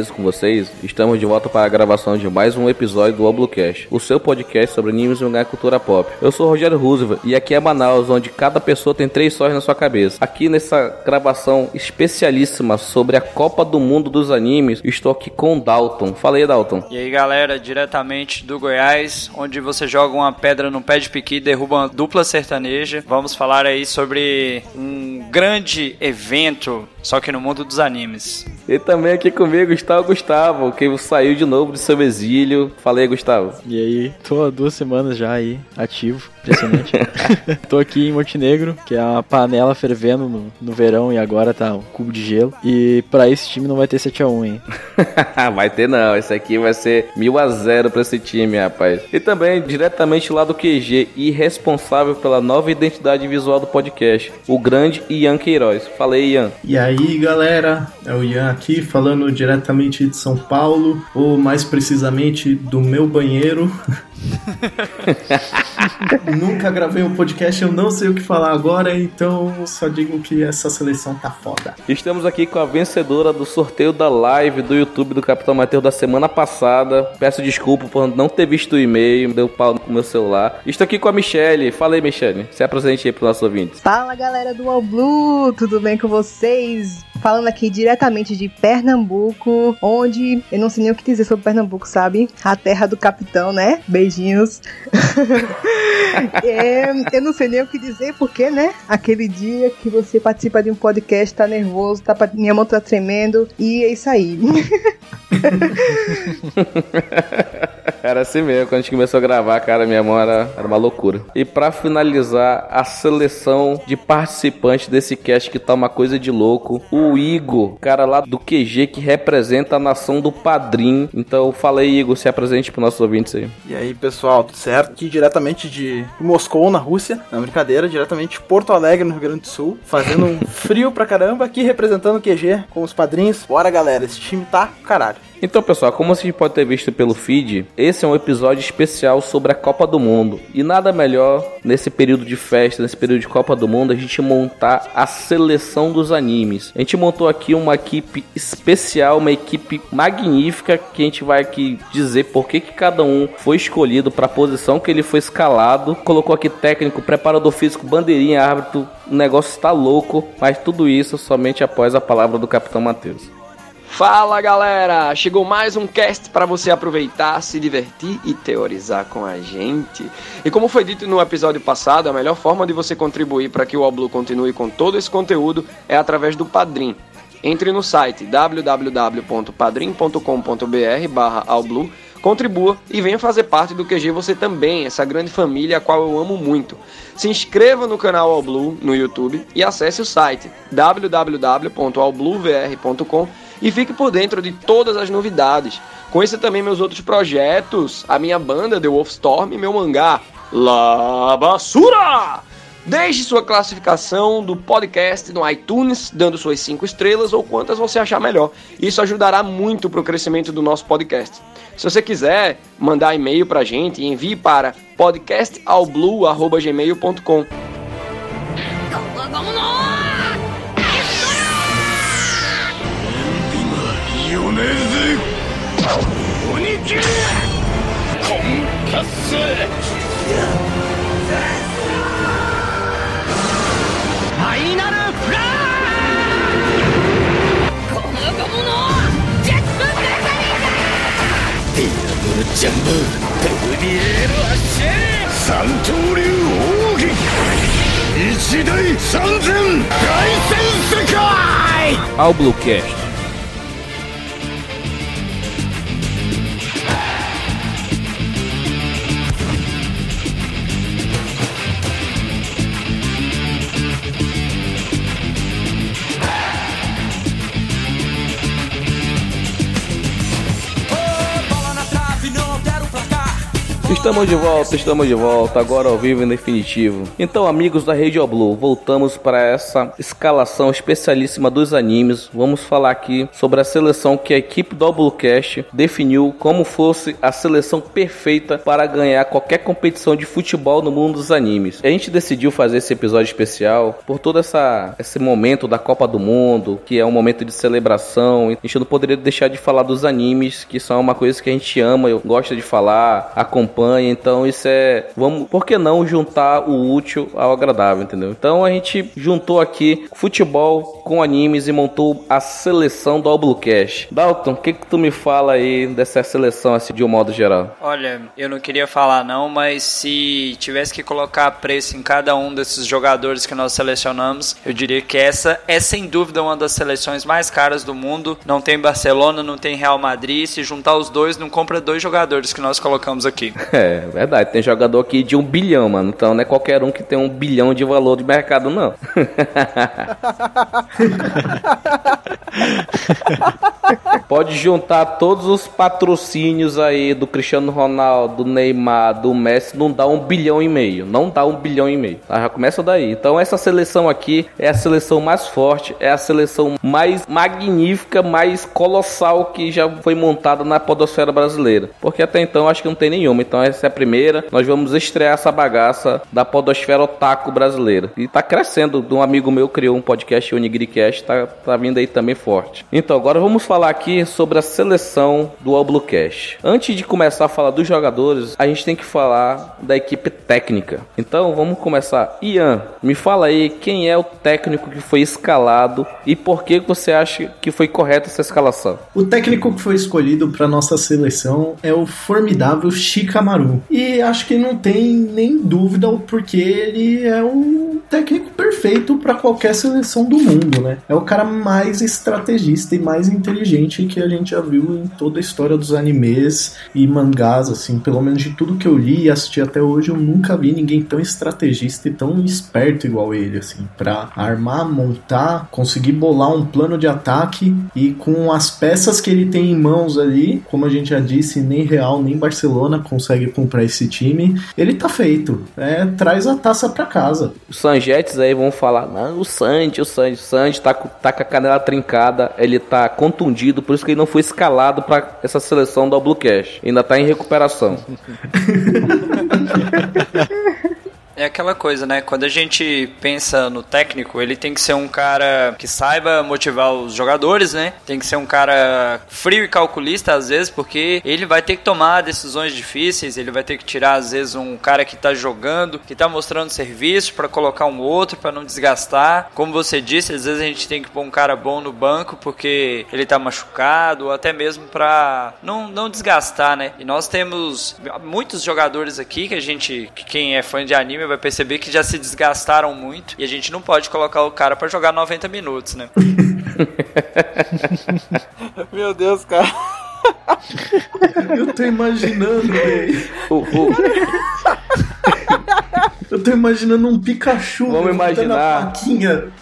beleza com vocês? Estamos de volta para a gravação de mais um episódio do Oblucast, o seu podcast sobre animes, mangá e cultura pop. Eu sou o Rogério Roosevelt e aqui é Manaus, onde cada pessoa tem três sóis na sua cabeça. Aqui nessa gravação especialíssima sobre a Copa do Mundo dos Animes, estou aqui com o Dalton. Fala aí, Dalton. E aí galera, diretamente do Goiás, onde você joga uma pedra no pé de piqui e derruba uma dupla sertaneja. Vamos falar aí sobre um grande evento, só que no mundo dos animes. E também aqui comigo está o Gustavo, que saiu de novo do seu exílio. Falei, Gustavo. E aí, tô há duas semanas já aí, ativo, impressionante. tô aqui em Montenegro, que é uma panela fervendo no, no verão e agora tá um cubo de gelo. E pra esse time não vai ter 7x1, hein? vai ter não, esse aqui vai ser mil a zero pra esse time, rapaz. E também, diretamente lá do QG e responsável pela nova identidade visual do podcast, o grande Ian Queiroz. Falei, Ian. E aí, galera, é o Ian aqui falando diretamente de São Paulo, ou mais precisamente do meu banheiro. Nunca gravei um podcast, eu não sei o que falar agora, então só digo que essa seleção tá foda. Estamos aqui com a vencedora do sorteio da live do YouTube do Capitão Mateus da semana passada. Peço desculpa por não ter visto o e-mail, deu pau no meu celular. Estou aqui com a Michelle. Fala aí, Michelle. Se apresente aí para nossos ouvintes. Fala galera do All Blue, tudo bem com vocês? Falando aqui diretamente de Pernambuco, onde eu não sei nem o que dizer sobre Pernambuco, sabe? A terra do capitão, né? Beijinhos. é, eu não sei nem o que dizer, porque, né? Aquele dia que você participa de um podcast, tá nervoso, tá, minha mão tá tremendo, e é isso aí. Era assim mesmo, quando a gente começou a gravar, cara, minha mão era, era uma loucura. E para finalizar, a seleção de participantes desse cast que tá uma coisa de louco. O Igor, cara lá do QG que representa a nação do Padrim. Então fala aí, Igor, se apresente para nossos ouvintes aí. E aí, pessoal, tudo certo? Aqui diretamente de Moscou, na Rússia. Não, brincadeira, diretamente de Porto Alegre, no Rio Grande do Sul. Fazendo um frio pra caramba, aqui representando o QG com os padrinhos. Bora, galera, esse time tá caralho. Então, pessoal, como vocês podem ter visto pelo feed, esse é um episódio especial sobre a Copa do Mundo. E nada melhor nesse período de festa, nesse período de Copa do Mundo, a gente montar a seleção dos animes. A gente montou aqui uma equipe especial, uma equipe magnífica que a gente vai aqui dizer por que, que cada um foi escolhido para a posição que ele foi escalado. Colocou aqui técnico, preparador físico, bandeirinha, árbitro. O negócio está louco, mas tudo isso somente após a palavra do Capitão Matheus. Fala galera! Chegou mais um cast para você aproveitar, se divertir e teorizar com a gente. E como foi dito no episódio passado, a melhor forma de você contribuir para que o Oblu continue com todo esse conteúdo é através do Padrim. Entre no site www.padrim.com.br barra contribua e venha fazer parte do QG você também, essa grande família a qual eu amo muito. Se inscreva no canal All Blue no YouTube e acesse o site www.allbluevr.com e fique por dentro de todas as novidades. Conheça também meus outros projetos, a minha banda The Wolfstorm e meu mangá La Basura! Deixe sua classificação do podcast no iTunes, dando suas 5 estrelas ou quantas você achar melhor. Isso ajudará muito para o crescimento do nosso podcast. Se você quiser mandar e-mail para a gente, envie para podcastalblue.gmail.com. 球コンパスファイナルフラッこの横物ジェットブレザリーだディアブルジャンボトルビエール発進三刀流奥義一大三千凱旋世界アウブロキャスト Estamos de volta, estamos de volta, agora ao vivo em definitivo. Então, amigos da Radio Blue, voltamos para essa escalação especialíssima dos animes. Vamos falar aqui sobre a seleção que a equipe do Bluecast definiu como fosse a seleção perfeita para ganhar qualquer competição de futebol no mundo dos animes. A gente decidiu fazer esse episódio especial por todo essa, esse momento da Copa do Mundo, que é um momento de celebração. A gente não poderia deixar de falar dos animes, que são uma coisa que a gente ama, eu gosto de falar, acompanha então isso é. Vamos, por que não juntar o útil ao agradável, entendeu? Então a gente juntou aqui futebol com animes e montou a seleção do All Blue Cash. Dalton, o que, que tu me fala aí dessa seleção assim de um modo geral? Olha, eu não queria falar não, mas se tivesse que colocar preço em cada um desses jogadores que nós selecionamos, eu diria que essa é sem dúvida uma das seleções mais caras do mundo. Não tem Barcelona, não tem Real Madrid. Se juntar os dois, não compra dois jogadores que nós colocamos aqui. É, verdade. Tem jogador aqui de um bilhão, mano. Então não é qualquer um que tem um bilhão de valor de mercado, não. Pode juntar todos os patrocínios aí do Cristiano Ronaldo, do Neymar, do Messi, não dá um bilhão e meio. Não dá um bilhão e meio. Tá? Já começa daí. Então essa seleção aqui é a seleção mais forte, é a seleção mais magnífica, mais colossal que já foi montada na podosfera brasileira. Porque até então acho que não tem nenhuma. Então essa é a primeira. Nós vamos estrear essa bagaça da podosfera otaku brasileira. E tá crescendo. Um amigo meu criou um podcast, o Onigricast, tá, tá vindo aí também forte. Então agora vamos falar aqui sobre a seleção do All Blue Cash. Antes de começar a falar dos jogadores, a gente tem que falar da equipe técnica. Então vamos começar. Ian, me fala aí quem é o técnico que foi escalado e por que você acha que foi correta essa escalação? O técnico que foi escolhido para nossa seleção é o formidável E acho que não tem nem dúvida o porquê ele é o técnico perfeito para qualquer seleção do mundo, né? É o cara mais estrategista e mais inteligente que a gente já viu em toda a história dos animes e mangás, assim, pelo menos de tudo que eu li e assisti até hoje, eu nunca vi ninguém tão estrategista e tão esperto igual ele, assim, para armar, montar, conseguir bolar um plano de ataque e com as peças que ele tem em mãos ali, como a gente já disse, nem Real nem Barcelona consegue comprar esse time, ele tá feito. É, traz a taça para casa. Os Sanjetes aí vão falar, não, o Sanji, o Sanji, o Sanji tá, tá com a canela trincada, ele tá contundido, por isso que ele não foi escalado para essa seleção do Blue Cash. Ainda tá em recuperação. É aquela coisa, né? Quando a gente pensa no técnico, ele tem que ser um cara que saiba motivar os jogadores, né? Tem que ser um cara frio e calculista às vezes, porque ele vai ter que tomar decisões difíceis, ele vai ter que tirar às vezes um cara que tá jogando, que tá mostrando serviço para colocar um outro para não desgastar. Como você disse, às vezes a gente tem que pôr um cara bom no banco porque ele tá machucado ou até mesmo para não, não desgastar, né? E nós temos muitos jogadores aqui que a gente, que quem é fã de anime vai perceber que já se desgastaram muito e a gente não pode colocar o cara para jogar 90 minutos, né? Meu Deus, cara. Eu tô imaginando, velho. Eu tô imaginando um Pikachu Vamos imaginar. a plaquinha.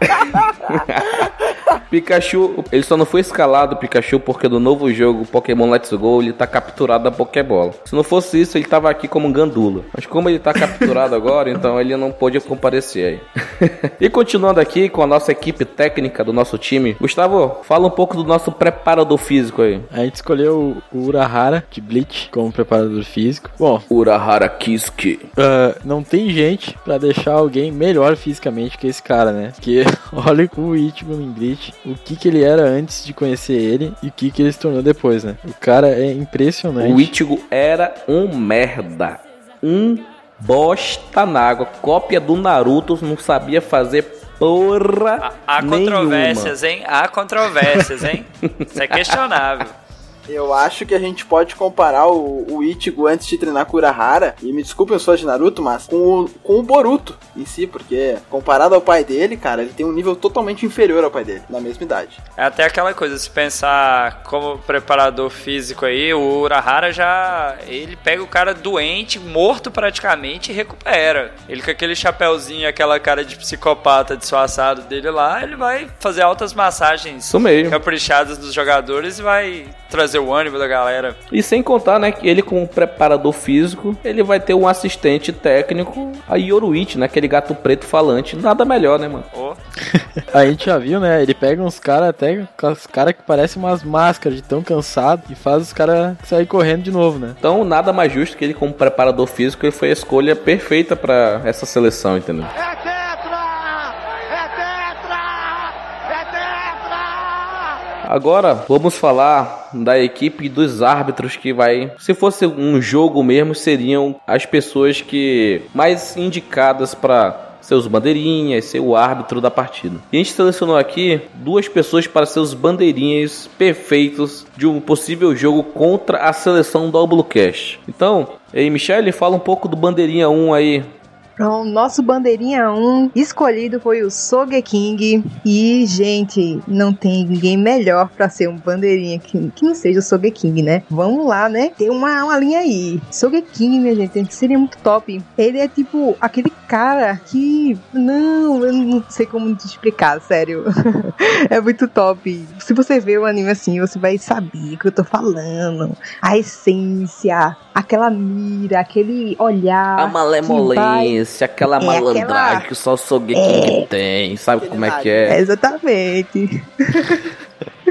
Pikachu, ele só não foi escalado, Pikachu, porque no novo jogo Pokémon Let's Go ele tá capturado da Pokébola. Se não fosse isso, ele tava aqui como um gandula. Mas como ele tá capturado agora, então ele não pôde comparecer aí. e continuando aqui com a nossa equipe técnica do nosso time, Gustavo, fala um pouco do nosso preparador físico aí. A gente escolheu o Urahara de Bleach como preparador físico. Bom, Urahara Kiski. uh, não tem gente pra deixar alguém melhor fisicamente que esse cara, né? Porque olha o em Bleach, o que que ele era antes de conhecer ele e o que que ele se tornou depois, né? O cara é impressionante. O Ichigo era um merda. Um bosta na água. Cópia do Naruto, não sabia fazer porra Há nenhuma. controvérsias, hein? Há controvérsias, hein? Isso é questionável. Eu acho que a gente pode comparar o, o Ichigo antes de treinar com o Urahara, e me desculpem os fãs de Naruto, mas com o, com o Boruto em si, porque comparado ao pai dele, cara, ele tem um nível totalmente inferior ao pai dele, na mesma idade. É até aquela coisa, se pensar como preparador físico aí, o Urahara já. Ele pega o cara doente, morto praticamente, e recupera. Ele com aquele chapéuzinho, aquela cara de psicopata disfarçado dele lá, ele vai fazer altas massagens Isso mesmo. caprichadas dos jogadores e vai trazer trazer o ânimo da galera. E sem contar, né, que ele como preparador físico, ele vai ter um assistente técnico, a Yoruichi, né, aquele gato preto falante. Nada melhor, né, mano? Ô, A gente já viu, né? Ele pega uns caras até com os caras que parecem umas máscaras de tão cansado e faz os caras sair correndo de novo, né? Então, nada mais justo que ele como preparador físico, ele foi a escolha perfeita pra essa seleção, entendeu? Agora vamos falar da equipe dos árbitros que vai. Se fosse um jogo mesmo, seriam as pessoas que mais indicadas para ser os bandeirinhas, ser o árbitro da partida. E a gente selecionou aqui duas pessoas para ser os bandeirinhas perfeitos de um possível jogo contra a seleção do Doublecast. Então, aí, Michele, fala um pouco do bandeirinha 1 aí. Então, nosso bandeirinha 1 escolhido foi o Sogeking. E, gente, não tem ninguém melhor pra ser um bandeirinha que, que não seja o Sogeking, né? Vamos lá, né? Tem uma, uma linha aí. Sogeking, minha gente, seria muito top. Ele é tipo aquele cara que. Não, eu não sei como te explicar, sério. é muito top. Se você ver o anime assim, você vai saber o que eu tô falando. A essência, aquela mira, aquele olhar. A que malemolência, aquela É, malandragem aquela- que só o Sogeking tem, sabe como é que é? Exatamente.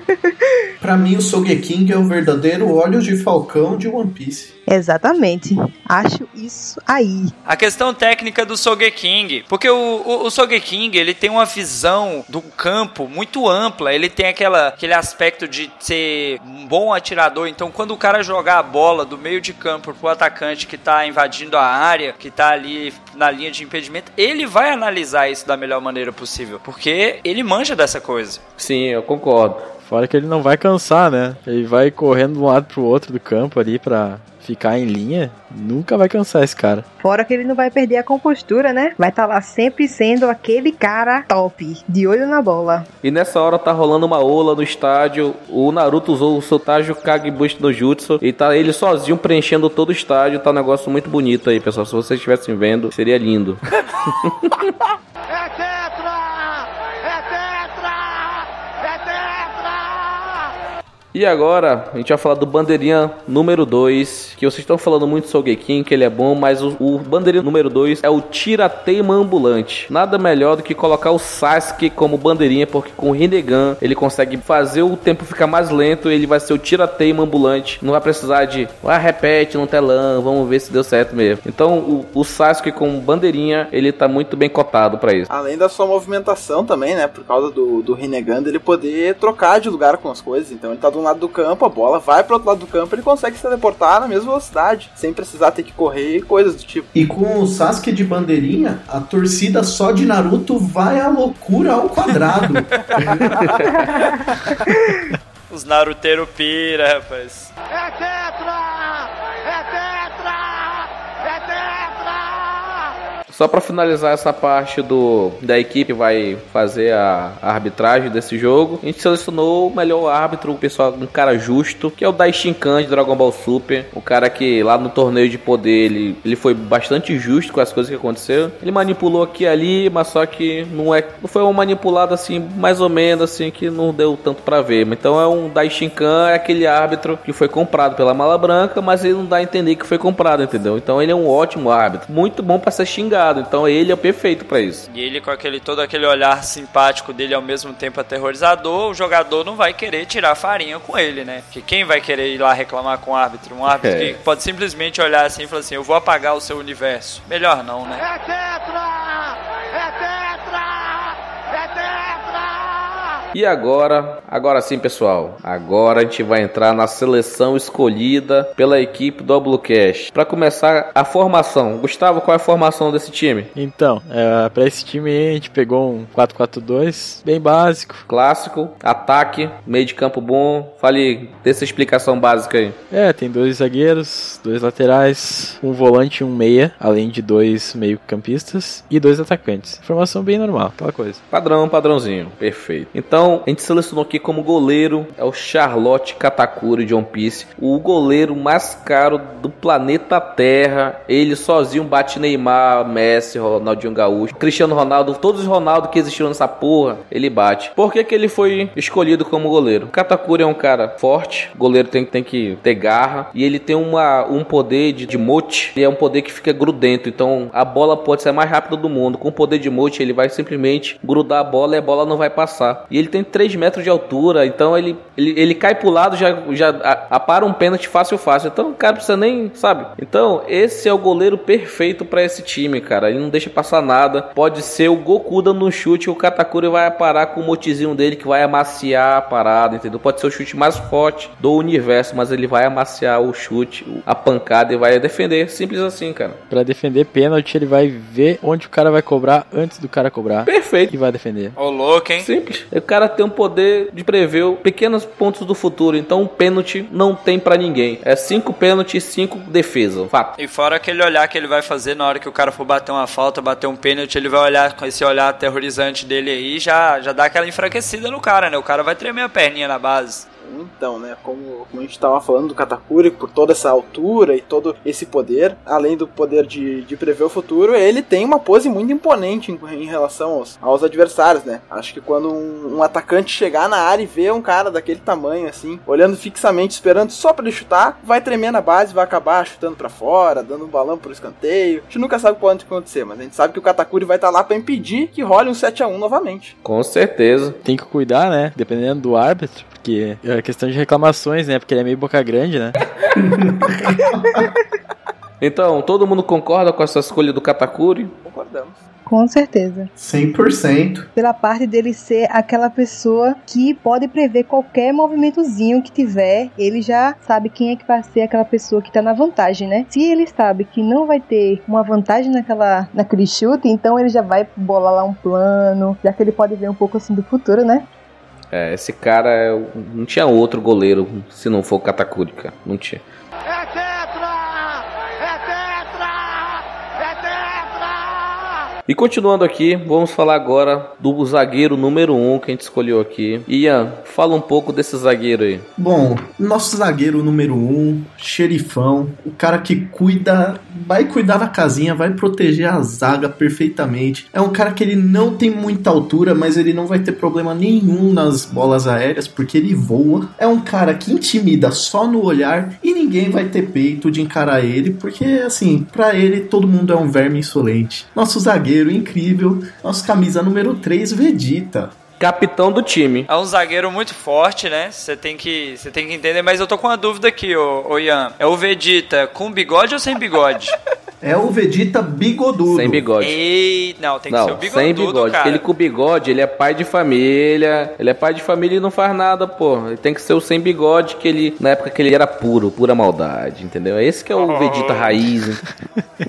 Pra mim, o Sogeking é o verdadeiro Olhos de Falcão de One Piece. Exatamente. Acho isso aí. A questão técnica do Sogeking, porque o, o, o Sogeking ele tem uma visão do campo muito ampla, ele tem aquela, aquele aspecto de ser um bom atirador, então quando o cara jogar a bola do meio de campo pro atacante que tá invadindo a área, que tá ali na linha de impedimento, ele vai analisar isso da melhor maneira possível, porque ele manja dessa coisa. Sim, eu concordo. Fora que ele não vai cansar, né? Ele vai correndo de um lado pro outro do campo ali pra ficar em linha. Nunca vai cansar esse cara. Fora que ele não vai perder a compostura, né? Vai estar lá sempre sendo aquele cara top, de olho na bola. E nessa hora tá rolando uma ola no estádio. O Naruto usou o seu Tajo Kagebushi no Jutsu. E tá ele sozinho preenchendo todo o estádio. Tá um negócio muito bonito aí, pessoal. Se vocês estivessem vendo, seria lindo. E agora, a gente vai falar do bandeirinha número 2, que vocês estão falando muito sobre o Sogeking, que ele é bom, mas o, o bandeirinha número 2 é o tirateima ambulante. Nada melhor do que colocar o Sasuke como bandeirinha, porque com o Rinnegan ele consegue fazer o tempo ficar mais lento, ele vai ser o tirateima ambulante. Não vai precisar de, ah, repete no telão, vamos ver se deu certo mesmo. Então, o, o Sasuke como bandeirinha, ele tá muito bem cotado pra isso. Além da sua movimentação também, né? Por causa do, do Rinnegan, ele poder trocar de lugar com as coisas. Então ele tá um lado do campo, a bola vai pro outro lado do campo, ele consegue se teleportar na mesma velocidade, sem precisar ter que correr e coisas do tipo. E com o Sasuke de bandeirinha, a torcida só de Naruto vai à loucura ao quadrado. Os Naruteiro pira, rapaz. Só pra finalizar essa parte do da equipe que vai fazer a, arbitragem desse jogo, a gente selecionou o melhor árbitro, o pessoal, um cara justo, que é o Daishinkan de Dragon Ball Super, o cara que lá no torneio de poder ele, ele foi bastante justo com as coisas que aconteceram. Ele manipulou aqui e ali, mas só que não é, não foi uma manipulada assim, mais ou menos assim que não deu tanto pra ver. Então é um Daishinkan, é aquele árbitro que foi comprado pela Mala Branca, mas ele não dá a entender que foi comprado, entendeu? Então ele é um ótimo árbitro, muito bom pra ser xingado. Então ele é perfeito pra isso. E ele com aquele todo aquele olhar simpático dele ao mesmo tempo aterrorizador, o jogador não vai querer tirar farinha com ele, né? Que quem vai querer ir lá reclamar com o árbitro? Um árbitro É. que pode simplesmente olhar assim e falar assim: "Eu vou apagar o seu universo". Melhor não, né? E agora, agora sim, pessoal. Agora a gente vai entrar na seleção escolhida pela equipe do Doublecast. Para começar a formação. Gustavo, qual é a formação desse time? Então, é, pra esse time a gente pegou um 4-4-2, bem básico. Clássico, ataque, meio de campo bom. Fale dessa explicação básica aí. É, tem dois zagueiros, dois laterais, um volante e um meia, além de dois meio-campistas e dois atacantes. Formação bem normal, aquela coisa. Padrão, padrãozinho. Perfeito. Então, Então, a gente selecionou aqui como goleiro é o Charlotte Katakuri de One Piece, o goleiro mais caro do planeta Terra. Ele sozinho bate Neymar, Messi, Ronaldinho Gaúcho, Cristiano Ronaldo, todos os Ronaldo que existiram nessa porra, ele bate. Por que, que ele foi escolhido como goleiro? Katakuri é um cara forte, o goleiro tem, tem que ter garra e ele tem uma, um poder de, de mote, ele é um poder que fica grudento, então a bola pode ser mais rápida do mundo. Com o poder de mote, ele vai simplesmente grudar a bola e a bola não vai passar. E ele tem 3 metros de altura, então ele, ele, ele cai pro lado, já, já apara um pênalti fácil, fácil. Então o cara precisa nem, sabe? Então esse é o goleiro perfeito para esse time, cara. Ele não deixa passar nada. Pode ser o Goku dando um chute, o Katakuri vai parar com o motizinho dele que vai amaciar a parada, entendeu? Pode ser o chute mais forte do universo, mas ele vai amaciar o chute, a pancada e vai defender. Simples assim, cara. Para defender pênalti, ele vai ver onde o cara vai cobrar antes do cara cobrar. Perfeito. E vai defender. Ô, louco, hein? Simples. O cara tem um poder de prever pequenos pontos do futuro. Então, um pênalti não tem para ninguém. É cinco pênaltis, cinco defesa. Fato. E fora aquele olhar que ele vai fazer na hora que o cara for bater uma falta, bater um pênalti, ele vai olhar com esse olhar aterrorizante dele aí, já, já dá aquela enfraquecida no cara, né? O cara vai tremer a perninha na base. Então, né, como, como a gente estava falando do Katakuri, por toda essa altura e todo esse poder, além do poder de, de prever o futuro, ele tem uma pose muito imponente em, em relação aos, aos adversários, né? Acho que quando um, um, atacante chegar na área e ver um cara daquele tamanho, assim, olhando fixamente, esperando só para ele chutar, vai tremer na base, vai acabar chutando para fora, dando um balão pro escanteio. A gente nunca sabe o que pode acontecer, mas a gente sabe que o Katakuri vai estar tá lá para impedir que role um 7 a 1 novamente. Com certeza. Tem que cuidar, né? Dependendo do árbitro, porque é questão de reclamações, né? Porque ele é meio boca grande, né? então, todo mundo concorda com essa escolha do Katakuri? Concordamos. Com certeza. 100%. Pela parte dele ser aquela pessoa que pode prever qualquer movimentozinho que tiver, ele já sabe quem é que vai ser aquela pessoa que tá na vantagem, né? Se ele sabe que não vai ter uma vantagem naquela, naquele chute, então ele já vai bolar lá um plano, já que ele pode ver um pouco assim do futuro, né? É, esse cara não tinha outro goleiro se não for Katakuri, cara. Não tinha. E continuando aqui, vamos falar agora do zagueiro número 1 um que a gente escolheu aqui. Ian, fala um pouco desse zagueiro aí. Bom, nosso zagueiro número 1, um, xerifão, o cara que cuida vai cuidar da casinha, vai proteger a zaga perfeitamente. É um cara que ele não tem muita altura, mas ele não vai ter problema nenhum nas bolas aéreas, porque ele voa. É um cara que intimida só no olhar e ninguém vai ter peito de encarar ele, porque assim, para ele todo mundo é um verme insolente. Nosso zagueiro incrível, nosso camisa número 3, Vegeta capitão do time. É um zagueiro muito forte, né? Você tem que, você tem que entender, mas eu tô com uma dúvida aqui, ô, ô Ian. É o Vegeta com bigode ou sem bigode? É o Vegeta bigodudo. Sem bigode. Ei, não, tem que não, ser o bigodudo, sem bigode. cara. Ele com bigode, ele é pai de família. Ele é pai de família e não faz nada, pô. Ele tem que ser o sem bigode que ele, na época que ele era puro, pura maldade, entendeu? Esse que é o oh. Vegeta raiz.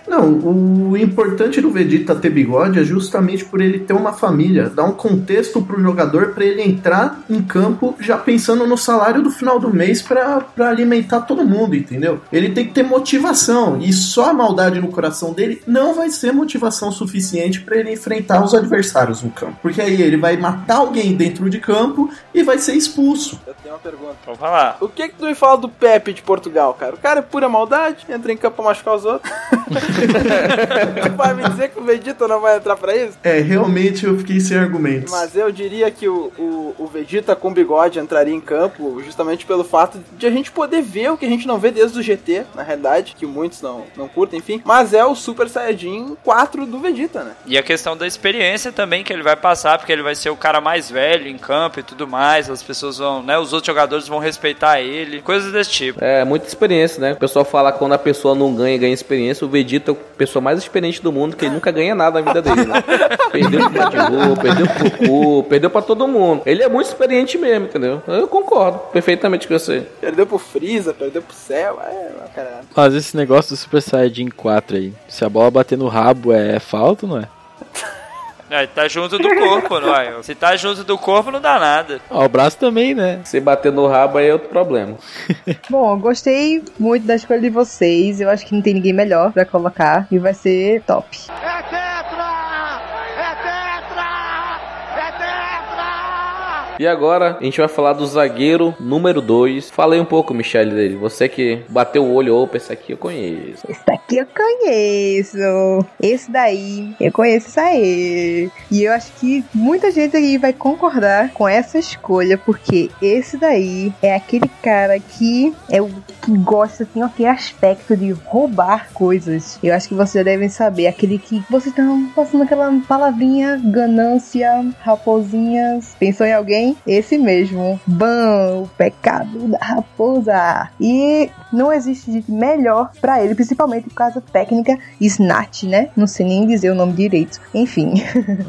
não, o importante do Vegeta ter bigode é justamente por ele ter uma família, dar um contexto pro jogador para ele entrar em campo já pensando no salário do final do mês para alimentar todo mundo, entendeu? Ele tem que ter motivação e só a maldade no coração dele não vai ser motivação suficiente para ele enfrentar os adversários no campo. Porque aí ele vai matar alguém dentro de campo e vai ser expulso. Eu tenho uma pergunta. Vamos falar. O que que tu me fala do Pepe de Portugal, cara? O cara é pura maldade, entra em campo pra machucar os outros. tu vai me dizer que o Vegeta não vai entrar pra isso? É, realmente eu fiquei sem argumentos. Mas eu diria que o, o, o Vegeta com bigode entraria em campo justamente pelo fato de a gente poder ver o que a gente não vê desde o GT, na realidade, que muitos não, não curtem, enfim. Mas é o Super Saiyajin 4 do Vegeta, né? E a questão da experiência também que ele vai passar, porque ele vai ser o cara mais velho em campo e tudo mais. As pessoas vão, né? Os outros jogadores vão respeitar ele, coisas desse tipo. É, muita experiência, né? O pessoal fala que quando a pessoa não ganha, ganha experiência. O Vegeta é a pessoa mais experiente do mundo, que ele nunca ganha nada na vida dele, né? perdeu pro Majin perdeu pro Goku, perdeu pra todo mundo. Ele é muito experiente mesmo, entendeu? Eu concordo perfeitamente com você. Perdeu pro Freeza, perdeu pro Cell, é, caralho. Mas esse negócio do Super Saiyajin 4 aí, se a bola bater no rabo é falta ou não é? É, tá junto do corpo, não é? Se tá junto do corpo, não dá nada. Ó, o braço também, né? Se bater no rabo aí é outro problema. Bom, eu gostei muito da escolha de vocês. Eu acho que não tem ninguém melhor pra colocar. E vai ser top. É tetra! E agora a gente vai falar do zagueiro número 2. Falei um pouco, Michele, dele. Você que bateu o olho, opa, esse aqui eu conheço. Esse daqui eu conheço. Esse daí, eu conheço isso aí. E eu acho que muita gente aí vai concordar com essa escolha, porque esse daí é aquele cara que é o que gosta, assim, aquele aspecto de roubar coisas. Eu acho que vocês já devem saber, aquele que vocês estão passando aquela palavrinha ganância, raposinhas. Pensou em alguém? Esse mesmo. Ban, o pecado da raposa. E não existe gente melhor pra ele, principalmente por causa da técnica Snatch, né? Não sei nem dizer o nome direito. Enfim.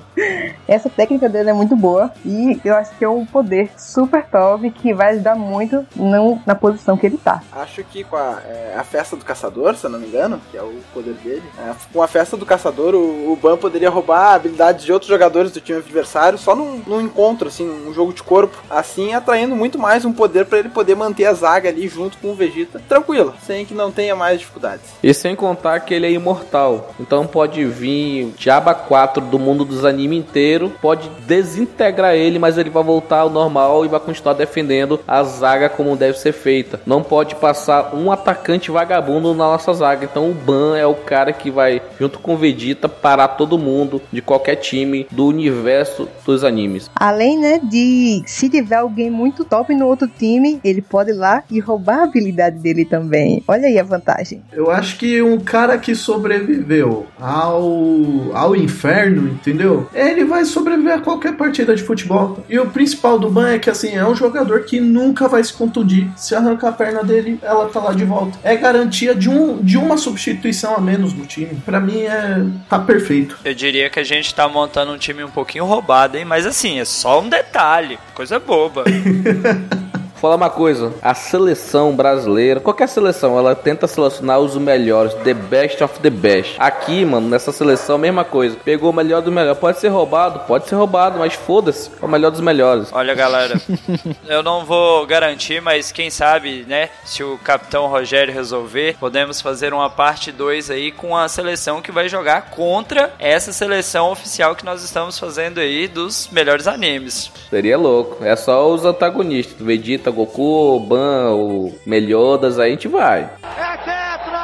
Essa técnica dele é muito boa e eu acho que é um poder super top que vai ajudar muito no, na posição que ele tá. Acho que com a, é, a festa do caçador, se eu não me engano, que é o poder dele, é, com a festa do caçador, o, o Ban poderia roubar habilidades de outros jogadores do time adversário só num, num encontro, assim, um jogo de corpo. Assim, atraindo muito mais um poder para ele poder manter a zaga ali junto com o Vegeta, tranquilo, sem que não tenha mais dificuldades. E sem contar que ele é imortal. Então pode vir Diaba 4 do mundo dos anime inteiro, pode desintegrar ele, mas ele vai voltar ao normal e vai continuar defendendo a zaga como deve ser feita. Não pode passar um atacante vagabundo na nossa zaga. Então o Ban é o cara que vai, junto com o Vegeta, parar todo mundo de qualquer time do universo dos animes. Além, né, de se tiver alguém muito top no outro time, ele pode ir lá e roubar a habilidade dele também. Olha aí a vantagem. Eu acho que um cara que sobreviveu ao, ao inferno, entendeu? Ele vai sobreviver a qualquer partida de futebol. E o principal do Ban é que, assim, é um jogador que nunca vai se contundir. Se arrancar a perna dele, ela tá lá de volta. É garantia de, um, de uma substituição a menos no time. Pra mim, é tá perfeito. Eu diria que a gente tá montando um time um pouquinho roubado, hein? Mas assim, é só um detalhe, coisa boba. Falar uma coisa, a seleção brasileira, qualquer seleção, ela tenta selecionar os melhores, the best of the best. Aqui, mano, nessa seleção, mesma coisa. Pegou o melhor do melhor. Pode ser roubado, pode ser roubado, mas foda-se, é o melhor dos melhores. Olha, galera, eu não vou garantir, mas quem sabe, né, se o capitão Rogério resolver, podemos fazer uma parte 2 aí com a seleção que vai jogar contra essa seleção oficial que nós estamos fazendo aí dos melhores animes. Seria louco. É só os antagonistas, Vegeta, Goku, Ban, o Meliodas, aí a gente vai. É tetra!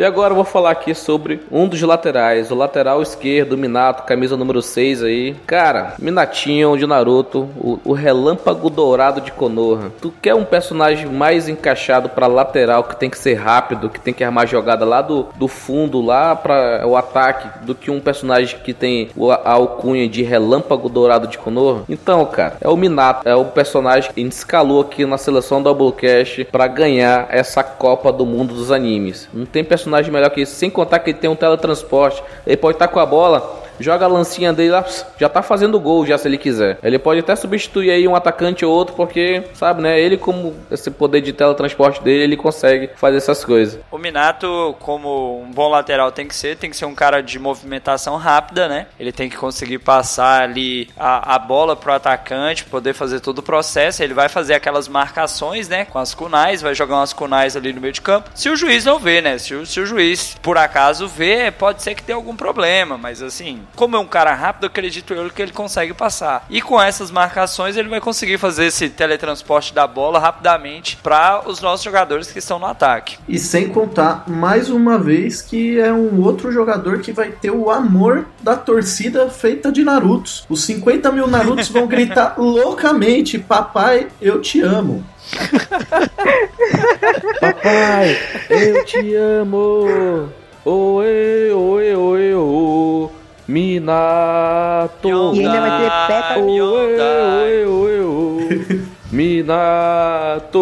E agora eu vou falar aqui sobre um dos laterais, o lateral esquerdo, Minato, camisa número 6 aí. Cara, Minatinho de Naruto, o, o relâmpago dourado de Konoha. Tu quer um personagem mais encaixado pra lateral, que tem que ser rápido, que tem que armar jogada lá do, do fundo, lá para o ataque, do que um personagem que tem a alcunha de relâmpago dourado de Konoha? Então, cara, é o Minato, é o personagem que a gente escalou aqui na seleção Doublecast pra ganhar essa Copa do Mundo dos animes. Não tem personagem melhor que isso, sem contar que ele tem um teletransporte. Ele pode estar com a bola, joga a lancinha dele lá, já tá fazendo gol já se ele quiser. Ele pode até substituir aí um atacante ou outro, porque, sabe, né? Ele, como esse poder de teletransporte dele, ele consegue fazer essas coisas. O Minato, como um bom lateral tem que ser, tem que ser um cara de movimentação rápida, né? Ele tem que conseguir passar ali a, a bola pro atacante, poder fazer todo o processo. Ele vai fazer aquelas marcações, né? Com as kunais, vai jogar umas kunais ali no meio de campo. Se o juiz não vê, né? Se o, se o juiz, por acaso, vê, pode ser que tenha algum problema, mas assim, como é um cara rápido, acredito eu que ele consegue passar. E com essas marcações, ele vai conseguir fazer esse teletransporte da bola rapidamente para os nossos jogadores que estão no ataque. E sem contar, mais uma vez, que é um outro jogador que vai ter o amor da torcida feita de Narutos. Os 50 mil Narutos vão gritar loucamente: Papai, eu te amo. Papai, eu te amo. Oe, oe, oe, oe. Minato. E ainda vai ter Peppa oe, oe, oe. Minato.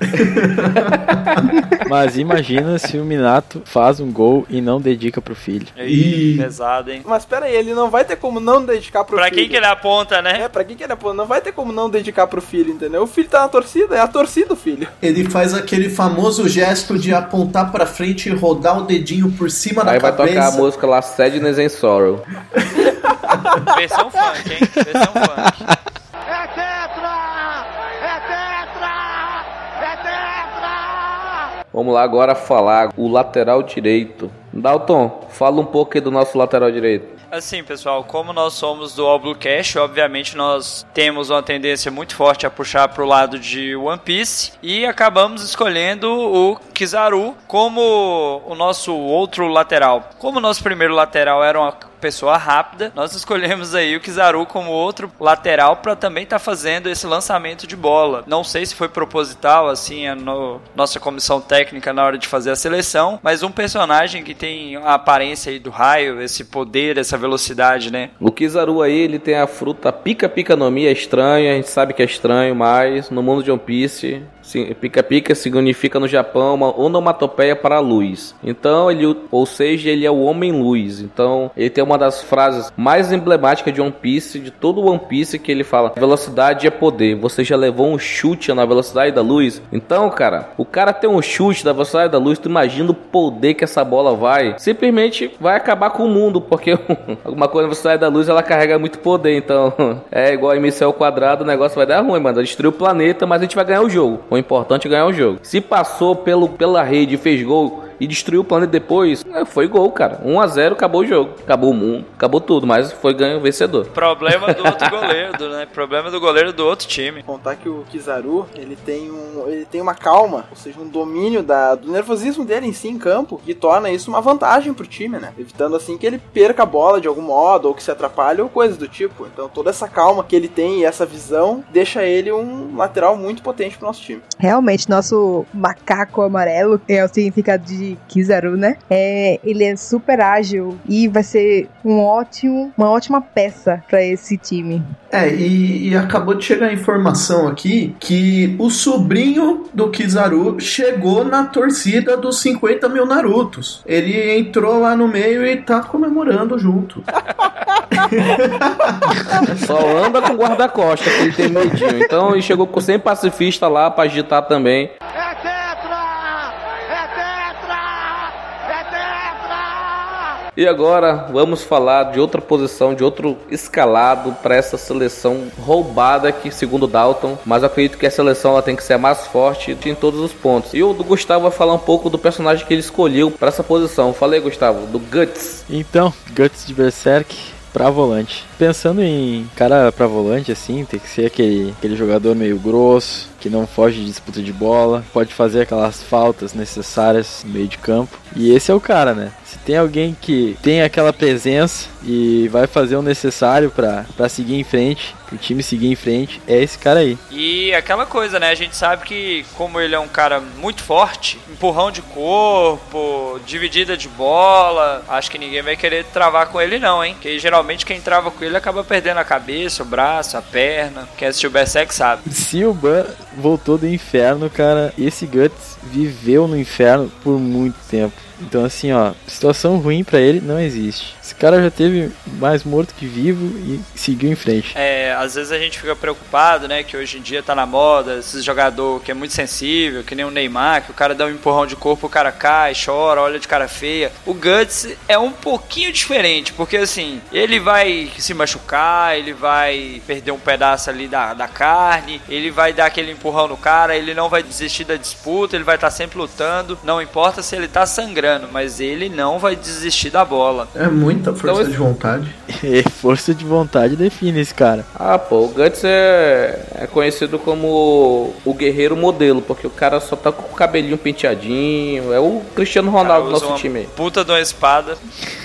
Mas imagina se o Minato faz um gol e não dedica pro filho. Ih, Ih. pesado, hein? Mas pera aí, ele não vai ter como não dedicar pro Pra filho. quem que ele aponta, né? É, pra quem que ele aponta? Não vai ter como não dedicar pro filho, entendeu? O filho tá na torcida, é a torcida o filho. Ele faz aquele famoso gesto de apontar pra frente e rodar o dedinho por cima da Aí vai cabeça. tocar a música lá, Sadness and Sorrow. Versão funk, hein? Versão funk. Vamos lá agora falar o lateral direito, Dalton, fala um pouco aí do nosso lateral direito. Assim, pessoal, como nós somos do Blue Cash, obviamente nós temos uma tendência muito forte a puxar para o lado de One Piece e acabamos escolhendo o Kizaru como o nosso outro lateral. Como o nosso primeiro lateral era uma pessoa rápida, nós escolhemos aí o Kizaru como outro lateral para também estar tá fazendo esse lançamento de bola. Não sei se foi proposital, assim, no, nossa comissão técnica na hora de fazer a seleção, mas um personagem que tem a aparência aí do raio, esse poder, essa velocidade, né? O Kizaru aí, ele tem a fruta pica-pica no Mi, é estranho, a gente sabe que é estranho, mas no mundo de One Piece Pica-pica significa no Japão uma onomatopeia para luz. Então ele, ou seja, ele é o homem luz. Então ele tem uma das frases mais emblemáticas de One Piece, de todo One Piece, que ele fala: velocidade é poder. Você já levou um chute na velocidade da luz? Então, cara, o cara tem um chute da velocidade da luz. Tu imagina o poder que essa bola vai? Simplesmente vai acabar com o mundo, porque alguma coisa na velocidade da luz ela carrega muito poder. Então é igual a MC ao quadrado, o negócio vai dar ruim, mano. Destruir o planeta, mas a gente vai ganhar o jogo. O importante é ganhar o jogo. Se passou pelo, pela rede e fez gol e destruiu o planeta depois, é, foi gol, cara. 1 a 0 acabou o jogo. Acabou o mundo, acabou tudo, mas foi ganho vencedor. Problema do outro goleiro, né? Problema do goleiro do outro time. Contar que o Kizaru, ele tem um, ele tem uma calma, ou seja, um domínio da, do nervosismo dele em si em campo, que torna isso uma vantagem pro time, né? Evitando assim que ele perca a bola de algum modo ou que se atrapalhe ou coisas do tipo. Então toda essa calma que ele tem e essa visão deixa ele um lateral muito potente pro nosso time. Realmente, nosso macaco amarelo é o significado de Kizaru, né? É, ele é super ágil e vai ser um ótimo, uma ótima peça para esse time. É, e, e, acabou de chegar a informação aqui que o sobrinho do Kizaru chegou na torcida dos 50 mil Narutos. Ele entrou lá no meio e tá comemorando junto. Só anda com guarda-costa, que ele tem medinho. Então ele chegou com 100 pacifista lá pra agitar também. É E agora vamos falar de outra posição, de outro escalado para essa seleção roubada que, segundo Dalton, mas acredito que a seleção ela tem que ser a mais forte em todos os pontos. E o do Gustavo vai falar um pouco do personagem que ele escolheu para essa posição. Falei, Gustavo, do Guts. Então, Guts de Berserk pra volante. Pensando em cara pra volante, assim, tem que ser aquele, aquele jogador meio grosso, que não foge de disputa de bola, pode fazer aquelas faltas necessárias no meio de campo. E esse é o cara, né? Se tem alguém que tem aquela presença e vai fazer o necessário para seguir em frente, pro time seguir em frente, é esse cara aí. E aquela coisa, né? A gente sabe que, como ele é um cara muito forte, empurrão de corpo, dividida de bola, acho que ninguém vai querer travar com ele, não, hein? Porque geralmente quem trava com ele acaba perdendo a cabeça, o braço, a perna. Quem assistiu o Berserk sabe. Se o Ban voltou do inferno, cara, esse Guts viveu no inferno por muito tempo. Então, assim, ó, situação ruim para ele não existe. Esse cara já teve mais morto que vivo e seguiu em frente. É, às vezes a gente fica preocupado, né, que hoje em dia tá na moda esse jogador que é muito sensível, que nem o Neymar, que o cara dá um empurrão de corpo, o cara cai, chora, olha de cara feia. O Guts é um pouquinho diferente, porque assim, ele vai se machucar, ele vai perder um pedaço ali da, da carne, ele vai dar aquele empurrão no cara, ele não vai desistir da disputa, ele vai estar tá sempre lutando, não importa se ele tá sangrando, mas ele não vai desistir da bola. É muita força então, de vontade. força de vontade define esse cara. Ah, pô, o Guts é, é conhecido como o guerreiro modelo, porque o cara só tá com o cabelinho penteadinho. É o Cristiano Ronaldo do nosso time aí. Puta de uma espada.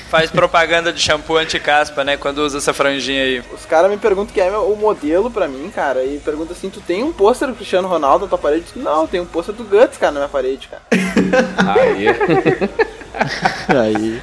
Faz propaganda de shampoo anti-caspa, né? Quando usa essa franjinha aí. Os caras me perguntam que é o modelo pra mim, cara. E pergunta assim: tu tem um pôster do Cristiano Ronaldo na tua parede? Não, tem um pôster do Guts, cara, na minha parede, cara. aí. aí.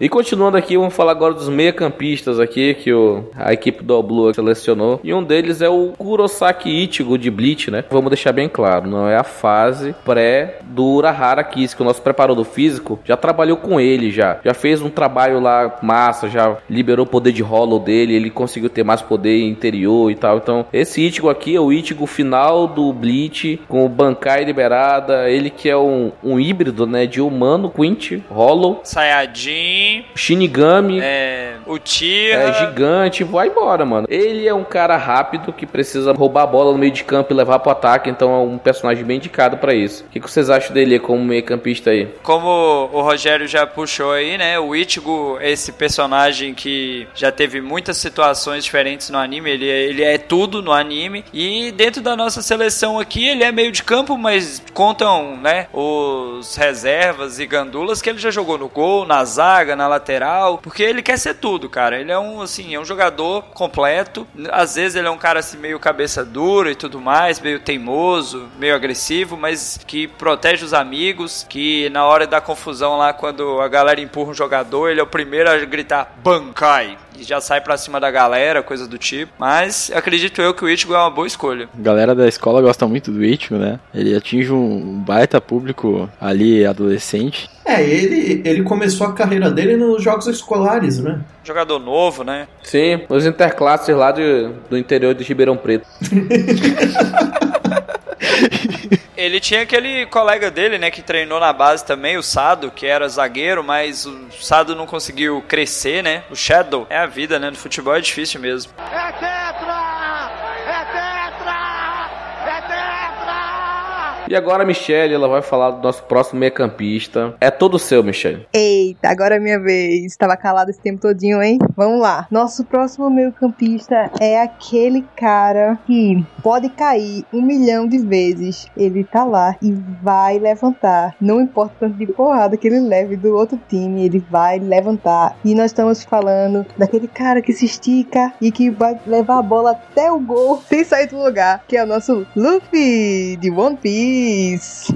E continuando aqui, vamos falar agora dos meia-campistas aqui que o, a equipe do All Blue selecionou. E um deles é o Kurosaki Ichigo de Bleach, né? Vamos deixar bem claro, não é a fase pré do Urahara Kiss, que o nosso preparador físico já trabalhou com ele já. Já fez um trabalho lá massa, já liberou o poder de hollow dele, ele conseguiu ter mais poder interior e tal. Então, esse Ichigo aqui é o Ichigo final do Bleach, com o Bankai liberada, ele que é um, um híbrido, né, de humano, Quint, hollow, Sayajin, Shinigami, é, o Tia. É gigante, vai embora, mano. Ele é um cara rápido que precisa roubar a bola no meio de campo e levar pro ataque, então é um personagem bem indicado pra isso. O que, que vocês acham dele como meio campista aí? Como o Rogério já puxou aí, né? O Ichigo é esse personagem que já teve muitas situações diferentes no anime. Ele, é- ele é tudo no anime. E dentro da nossa seleção aqui, ele é meio de campo, mas contam, né? Os reservas e gandulas que ele já jogou no gol, na zaga, na lateral. Porque ele quer ser tudo, cara. Ele é um, assim, é um jogador completo. Às vezes ele é um cara assim meio cabeça dura e tudo mais, meio teimoso, meio agressivo, mas que protege os amigos, que na hora da confusão lá, quando a galera empurra um jogador, ele é o primeiro a gritar Bankai. E já sai pra cima da galera, coisa do tipo. Mas acredito eu que o Ichigo é uma boa escolha. A galera da escola gosta muito do Ichigo, né? Ele atinge um baita público ali adolescente. É, ele, ele começou a carreira dele nos jogos escolares, né? Jogador novo, né? Sim, os interclasses lá de, do interior de Ribeirão Preto. Ele tinha aquele colega dele, né, que treinou na base também, o Sado, que era zagueiro, mas o Sado não conseguiu crescer, né? O Shadow é a vida, né? No futebol é difícil mesmo. É tetra! E agora a Michelle, ela vai falar do nosso próximo meio-campista. É todo seu, Michelle. Eita, agora é minha vez. Tava calado esse tempo todinho, hein? Vamos lá. Nosso próximo meio-campista é aquele cara que pode cair um milhão de vezes. Ele tá lá e vai levantar. Não importa o tanto de porrada que ele leve do outro time, ele vai levantar. E nós estamos falando daquele cara que se estica e que vai levar a bola até o gol sem sair do lugar, que é o nosso Luffy de One Piece.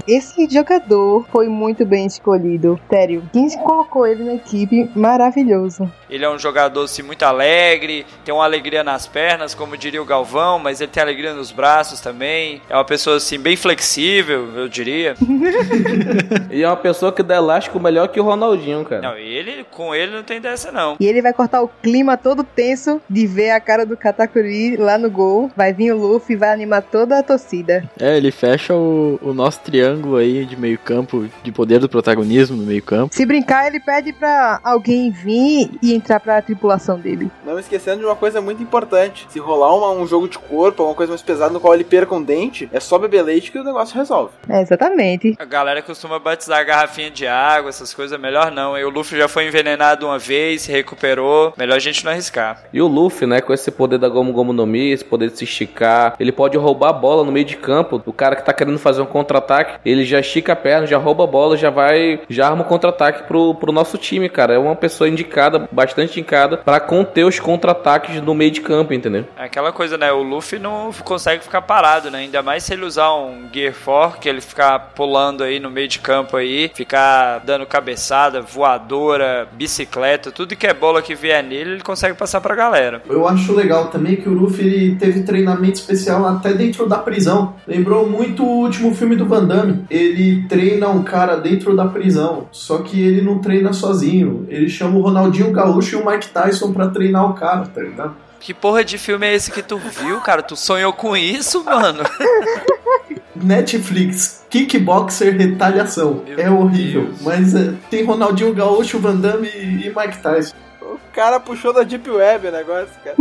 Esse jogador foi muito bem escolhido. Sério, quem colocou ele na equipe, maravilhoso. Ele é um jogador assim, muito alegre, tem uma alegria nas pernas, como diria o Galvão, mas ele tem alegria nos braços também. É uma pessoa assim bem flexível, eu diria. E é uma pessoa que dá elástico melhor que o Ronaldinho, cara. Não, ele com ele não tem dessa não. E ele vai cortar o clima todo tenso de ver a cara do Katakuri lá no gol. Vai vir o Luffy e vai animar toda a torcida. É, ele fecha o, o nosso triângulo aí de meio campo, de poder do protagonismo no meio campo. Se brincar, ele pede pra alguém vir e entrar pra tripulação dele. Não esquecendo de uma coisa muito importante. Se rolar uma- um jogo de corpo, uma coisa mais pesada no qual ele perca um dente, é só beber leite que o negócio resolve. É, exatamente. A galera costuma batizar a garrafinha de água, essas coisas, melhor não. E o Luffy já foi envenenado uma vez, se recuperou. Melhor a gente não arriscar. E o Luffy, né, com esse poder da Gomu Gomu no Mi, esse poder de se esticar, ele pode roubar a bola no meio de campo. O cara que tá querendo fazer um contra-ataque, ele já estica a perna, já rouba a bola, já vai, já arma um contra-ataque pro, pro nosso time, cara. É uma pessoa indicada, bastante indicada, pra conter os contra-ataques no meio de campo, entendeu? É aquela coisa, né? O Luffy não consegue ficar parado, né? Ainda mais se ele usar um Gear 4, que ele ficar pulando aí no meio de campo aí, ficar dando cabeçada, voadora, bicicleta, tudo que é bola que vier nele, ele consegue passar pra galera. Eu acho legal também que o Luffy ele teve treinamento especial até dentro da prisão. Lembrou muito o último filme do Van Damme. Ele treina um cara dentro da prisão, só que ele não treina sozinho. Ele chama o Ronaldinho Gaúcho e o Mike Tyson pra treinar o cara, tá ligado? Que porra de filme é esse que tu viu, cara? Tu sonhou com isso, mano? Netflix, Kickboxer Retaliação. Meu é horrível, Deus. mas é, tem Ronaldinho Gaúcho, Van Damme e e Mike Tyson. O cara puxou da Deep Web o negócio, cara.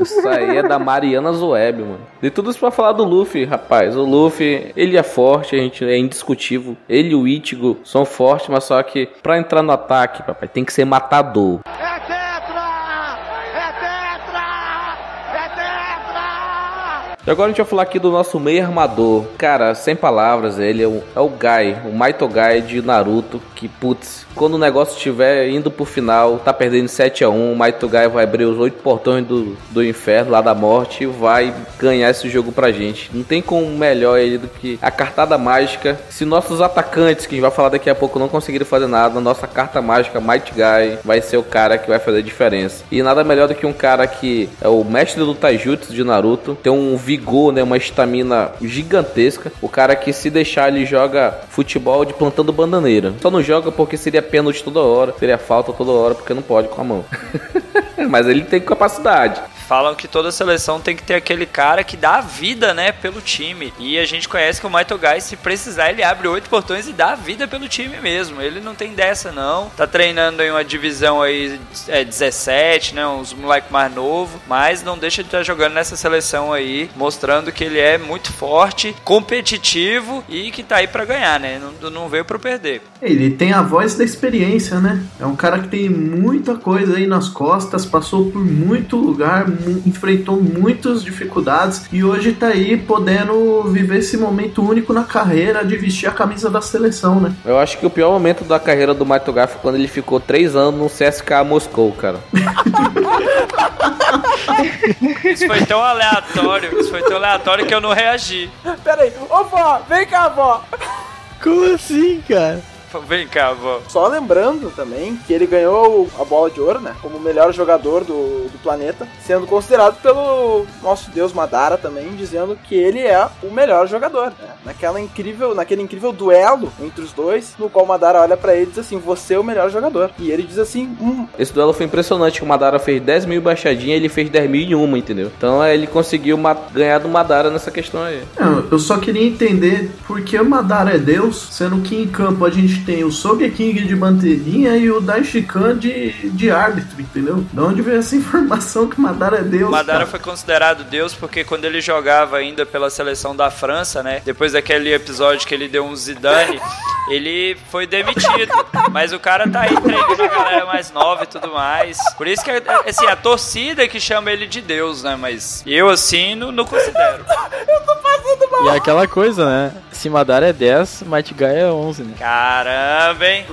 Isso aí é da Mariana Zoeb, mano. De tudo isso pra falar do Luffy, rapaz. O Luffy, ele é forte, a gente é indiscutível. Ele e o Ichigo são fortes, mas só que pra entrar no ataque, papai, tem que ser matador. É E agora a gente vai falar aqui do nosso meio armador. Cara, sem palavras, ele é o, é o Gai, o Maito de Naruto, que putz, quando o negócio estiver indo pro final, tá perdendo 7 a 1 o Maito Gai vai abrir os oito portões do, do inferno, lá da morte, e vai ganhar esse jogo pra gente. Não tem como melhor ele do que a cartada mágica. Se nossos atacantes, que a gente vai falar daqui a pouco, não conseguirem fazer nada, nossa carta mágica, Might Guy, vai ser o cara que vai fazer a diferença. E nada melhor do que um cara que é o mestre do Taijutsu de Naruto, tem um vigor, né, uma estamina gigantesca. O cara que se deixar ele joga futebol de plantando bananeira. Só não joga porque seria pênalti toda hora, seria falta toda hora porque não pode com a mão. Mas ele tem capacidade. Falam que toda seleção tem que ter aquele cara que dá a vida, né, pelo time. E a gente conhece que o Maito Gai, se precisar, ele abre oito portões e dá a vida pelo time mesmo. Ele não tem dessa, não. Tá treinando em uma divisão aí é, 17, né, uns moleque mais novo, mas não deixa de estar jogando nessa seleção aí, mostrando que ele é muito forte, competitivo e que tá aí para ganhar, né? Não, não veio para perder. Ele tem a voz da experiência, né? É um cara que tem muita coisa aí nas costas, passou por muito lugar, mu- enfrentou muitas dificuldades e hoje tá aí podendo viver esse momento único na carreira de vestir a camisa da seleção, né? Eu acho que o pior momento da carreira do Maito Gai foi quando ele ficou três anos no CSK Moscou, cara. Isso foi tão aleatório, isso foi tão aleatório que eu não reagi. Pera aí, ô vó, vem cá, vó. Como assim, cara? Vem cá, vó. Só lembrando também que ele ganhou a bola de ouro, né? Como o melhor jogador do, do planeta, sendo considerado pelo nosso deus Madara também, dizendo que ele é o melhor jogador. né? Naquela incrível, naquele incrível duelo entre os dois, no qual Madara olha pra ele e diz assim: Você é o melhor jogador. E ele diz assim: Hum, Esse duelo foi impressionante. O Madara fez 10 mil baixadinhas ele fez 10 mil e uma, entendeu? Então é, ele conseguiu ganhar do Madara nessa questão aí. Não, eu só queria entender por que o Madara é Deus, sendo que em campo a gente tem o Sogeking de bandeirinha e o Daishikan de, de árbitro, entendeu? De onde veio essa informação que o Madara é Deus? Madara cara? foi considerado Deus porque quando ele jogava ainda pela seleção da França, né? Depois daquele episódio que ele deu um Zidane, ele foi demitido. Mas o cara tá aí treinando a galera mais nova e tudo mais. Por isso que, assim, a torcida que chama ele de Deus, né? Mas eu, assim, não, não considero. E é aquela coisa, né? Se Madara é 10, Might Guy é 11, né? Caramba, hein?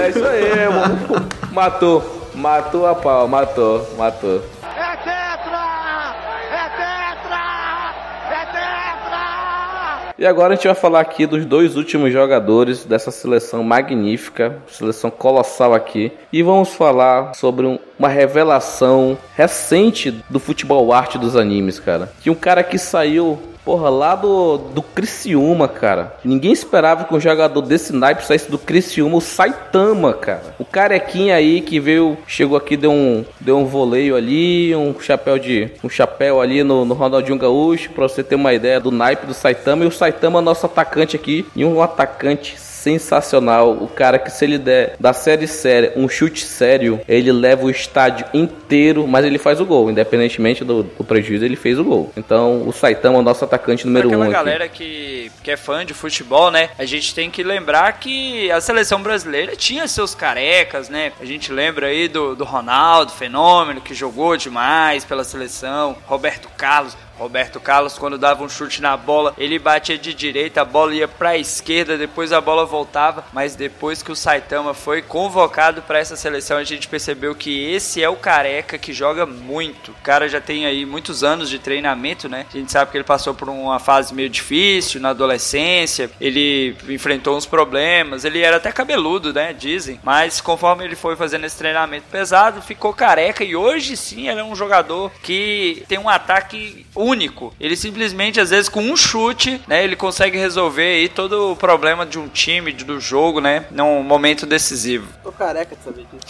É isso aí, mano. Matou. Matou a pau, matou, matou. É tetra! É tetra! É tetra! E agora a gente vai falar aqui dos dois últimos jogadores dessa seleção magnífica, seleção colossal aqui. E vamos falar sobre um- uma revelação recente do futebol arte dos animes, cara. Que um cara que saiu, porra, lá do, do Criciúma, cara. Ninguém esperava que um jogador desse naipe saísse do Criciúma, o Saitama, cara. O carequinha aí que veio, chegou aqui, deu um, deu um voleio ali, um chapéu de um chapéu ali no, no Ronaldinho Gaúcho, pra você ter uma ideia do naipe do Saitama. E o Saitama nosso atacante aqui, e um atacante sensacional. O cara que se ele der da série séria um chute sério, ele leva o estádio inteiro, mas ele faz o gol, independentemente do, do prejuízo, ele fez o gol. Então, o Saitama é o nosso atacante número um aquela galera que, que é fã de futebol, né? A gente tem que lembrar que a seleção brasileira tinha seus carecas, né? A gente lembra aí do, do Ronaldo, fenômeno, que jogou demais pela seleção. Roberto Carlos. Roberto Carlos, quando dava um chute na bola, ele batia de direita, a bola ia pra esquerda, depois a bola voltava. Mas depois que o Saitama foi convocado para essa seleção, a gente percebeu que esse é o careca que joga muito. O cara já tem aí muitos anos de treinamento, né? A gente sabe que ele passou por uma fase meio difícil na adolescência, ele enfrentou uns problemas, ele era até cabeludo, né? Dizem. Mas conforme ele foi fazendo esse treinamento pesado, ficou careca e hoje sim ele é um jogador que tem um ataque único. Ele simplesmente, às vezes, com um chute, né? Ele consegue resolver aí todo o problema de um time, do jogo, né? Num momento decisivo. tô careca de saber disso.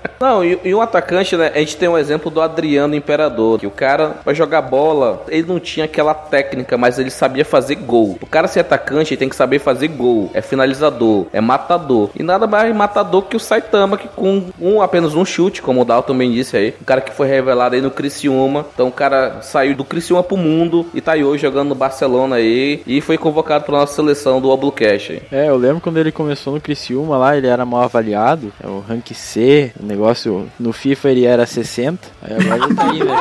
Não, e, e um atacante, né? A gente tem um exemplo do Adriano Imperador, que o cara vai jogar bola, ele não tinha aquela técnica, mas ele sabia fazer gol. O cara ser atacante, ele tem que saber fazer gol. É finalizador, é matador. E nada mais matador que o Saitama, que com um, apenas um chute, como o Dalton bem disse aí, o cara que foi revelado aí no Criciúma. Então o cara saiu do Criciúma pro mundo e tá aí hoje jogando no Barcelona aí e foi convocado pra nossa seleção do Oblocast aí. É, eu lembro quando ele começou no Criciúma lá, ele era mal avaliado, é o rank C, o negócio no FIFA ele era 60, aí agora ele tá aí, né,